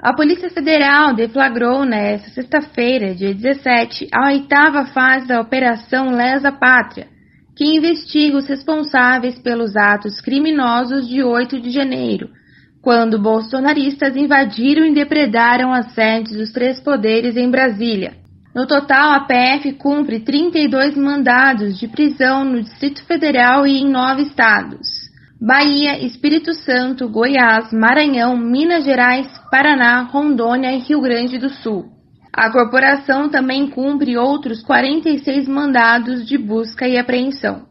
A Polícia Federal deflagrou nesta sexta-feira, dia 17, a oitava fase da Operação Lesa Pátria, que investiga os responsáveis pelos atos criminosos de 8 de janeiro, quando bolsonaristas invadiram e depredaram as sedes dos três poderes em Brasília. No total, a PF cumpre 32 mandados de prisão no Distrito Federal e em nove estados. Bahia, Espírito Santo, Goiás, Maranhão, Minas Gerais, Paraná, Rondônia e Rio Grande do Sul. A corporação também cumpre outros 46 mandados de busca e apreensão.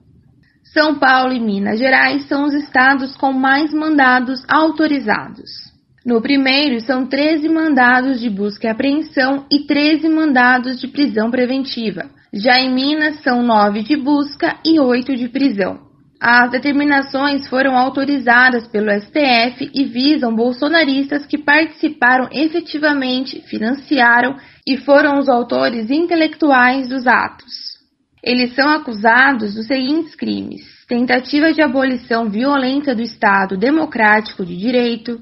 São Paulo e Minas Gerais são os estados com mais mandados autorizados. No primeiro, são 13 mandados de busca e apreensão e 13 mandados de prisão preventiva. Já em Minas, são 9 de busca e 8 de prisão. As determinações foram autorizadas pelo STF e visam bolsonaristas que participaram efetivamente, financiaram e foram os autores intelectuais dos atos. Eles são acusados dos seguintes crimes: tentativa de abolição violenta do Estado democrático de direito,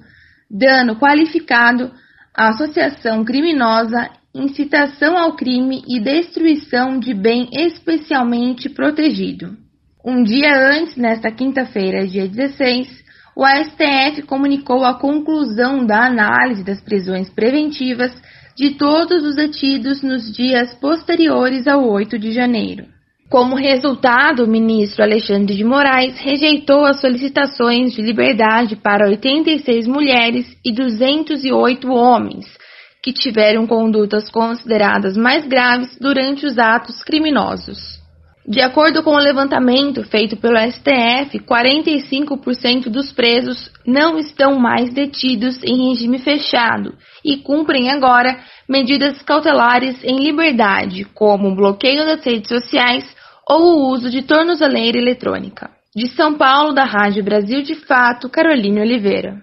dano qualificado, associação criminosa, incitação ao crime e destruição de bem especialmente protegido. Um dia antes, nesta quinta-feira, dia 16, o STF comunicou a conclusão da análise das prisões preventivas de todos os detidos nos dias posteriores ao 8 de janeiro. Como resultado, o ministro Alexandre de Moraes rejeitou as solicitações de liberdade para 86 mulheres e 208 homens, que tiveram condutas consideradas mais graves durante os atos criminosos. De acordo com o levantamento feito pelo STF, 45% dos presos não estão mais detidos em regime fechado e cumprem agora medidas cautelares em liberdade, como o bloqueio das redes sociais ou o uso de tornozeleira eletrônica. De São Paulo, da Rádio Brasil de Fato, Caroline Oliveira.